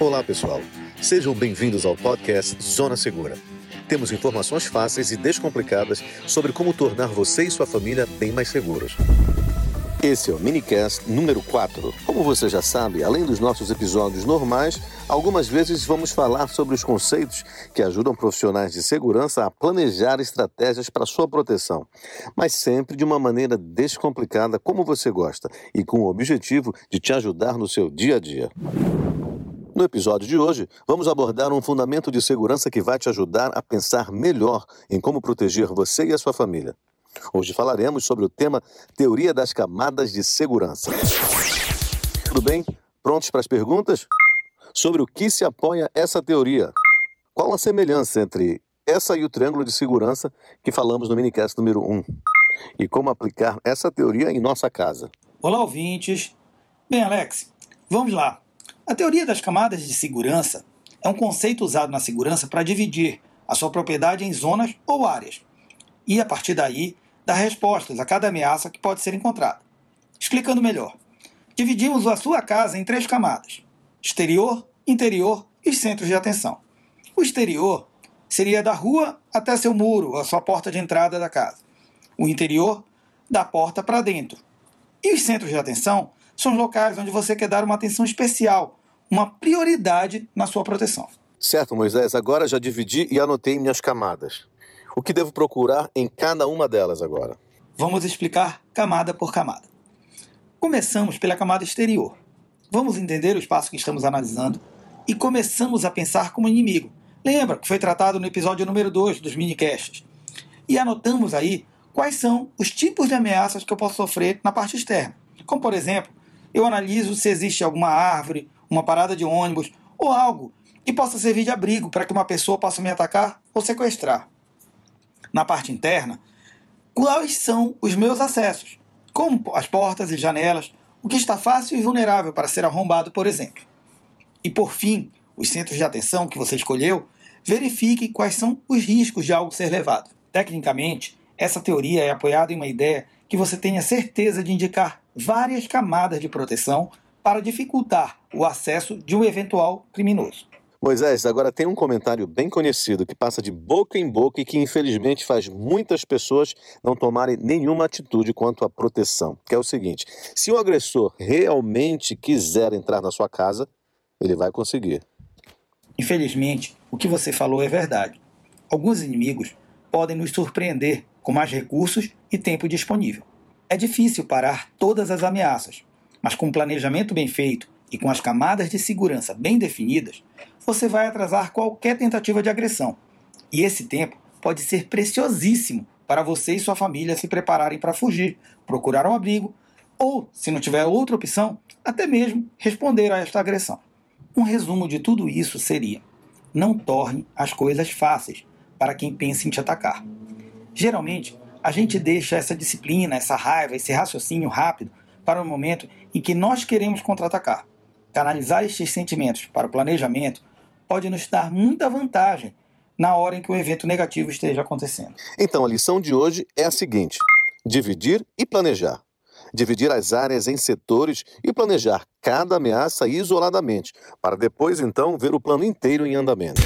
Olá, pessoal. Sejam bem-vindos ao podcast Zona Segura. Temos informações fáceis e descomplicadas sobre como tornar você e sua família bem mais seguros. Esse é o minicast número 4. Como você já sabe, além dos nossos episódios normais, algumas vezes vamos falar sobre os conceitos que ajudam profissionais de segurança a planejar estratégias para sua proteção, mas sempre de uma maneira descomplicada, como você gosta, e com o objetivo de te ajudar no seu dia a dia. No episódio de hoje, vamos abordar um fundamento de segurança que vai te ajudar a pensar melhor em como proteger você e a sua família. Hoje falaremos sobre o tema Teoria das Camadas de Segurança. Tudo bem? Prontos para as perguntas? Sobre o que se apoia essa teoria? Qual a semelhança entre essa e o triângulo de segurança que falamos no minicast número 1? E como aplicar essa teoria em nossa casa? Olá, ouvintes. Bem, Alex, vamos lá. A teoria das camadas de segurança é um conceito usado na segurança para dividir a sua propriedade em zonas ou áreas e, a partir daí, dar respostas a cada ameaça que pode ser encontrada. Explicando melhor, dividimos a sua casa em três camadas: exterior, interior e centros de atenção. O exterior seria da rua até seu muro, a sua porta de entrada da casa. O interior, da porta para dentro. E os centros de atenção são os locais onde você quer dar uma atenção especial, uma prioridade na sua proteção. Certo, Moisés, agora já dividi e anotei minhas camadas. O que devo procurar em cada uma delas agora? Vamos explicar camada por camada. Começamos pela camada exterior. Vamos entender o espaço que estamos analisando e começamos a pensar como inimigo. Lembra que foi tratado no episódio número 2 dos minicasts. E anotamos aí quais são os tipos de ameaças que eu posso sofrer na parte externa. Como, por exemplo, eu analiso se existe alguma árvore, uma parada de ônibus ou algo que possa servir de abrigo para que uma pessoa possa me atacar ou sequestrar na parte interna, quais são os meus acessos, como as portas e janelas, o que está fácil e vulnerável para ser arrombado, por exemplo. E por fim, os centros de atenção que você escolheu, verifique quais são os riscos de algo ser levado. Tecnicamente, essa teoria é apoiada em uma ideia que você tenha certeza de indicar várias camadas de proteção para dificultar o acesso de um eventual criminoso. Moisés, agora tem um comentário bem conhecido que passa de boca em boca e que infelizmente faz muitas pessoas não tomarem nenhuma atitude quanto à proteção, que é o seguinte: se o agressor realmente quiser entrar na sua casa, ele vai conseguir. Infelizmente, o que você falou é verdade. Alguns inimigos podem nos surpreender com mais recursos e tempo disponível. É difícil parar todas as ameaças, mas com um planejamento bem feito e com as camadas de segurança bem definidas, você vai atrasar qualquer tentativa de agressão. E esse tempo pode ser preciosíssimo para você e sua família se prepararem para fugir, procurar um abrigo ou, se não tiver outra opção, até mesmo responder a esta agressão. Um resumo de tudo isso seria: não torne as coisas fáceis para quem pensa em te atacar. Geralmente, a gente deixa essa disciplina, essa raiva, esse raciocínio rápido para o momento em que nós queremos contra-atacar. Canalizar estes sentimentos para o planejamento pode nos dar muita vantagem na hora em que o evento negativo esteja acontecendo. Então, a lição de hoje é a seguinte: dividir e planejar. Dividir as áreas em setores e planejar cada ameaça isoladamente, para depois então ver o plano inteiro em andamento.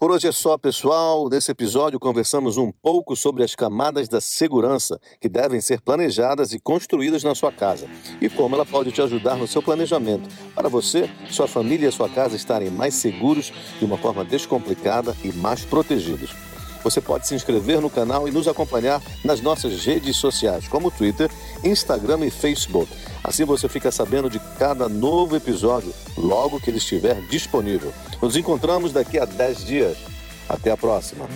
Por hoje é só, pessoal. Nesse episódio conversamos um pouco sobre as camadas da segurança que devem ser planejadas e construídas na sua casa e como ela pode te ajudar no seu planejamento para você, sua família e sua casa estarem mais seguros de uma forma descomplicada e mais protegidos. Você pode se inscrever no canal e nos acompanhar nas nossas redes sociais, como Twitter, Instagram e Facebook. Assim você fica sabendo de cada novo episódio logo que ele estiver disponível. Nos encontramos daqui a 10 dias. Até a próxima.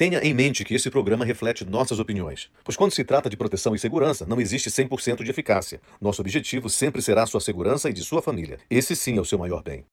Tenha em mente que esse programa reflete nossas opiniões, pois quando se trata de proteção e segurança, não existe 100% de eficácia. Nosso objetivo sempre será sua segurança e de sua família. Esse sim é o seu maior bem.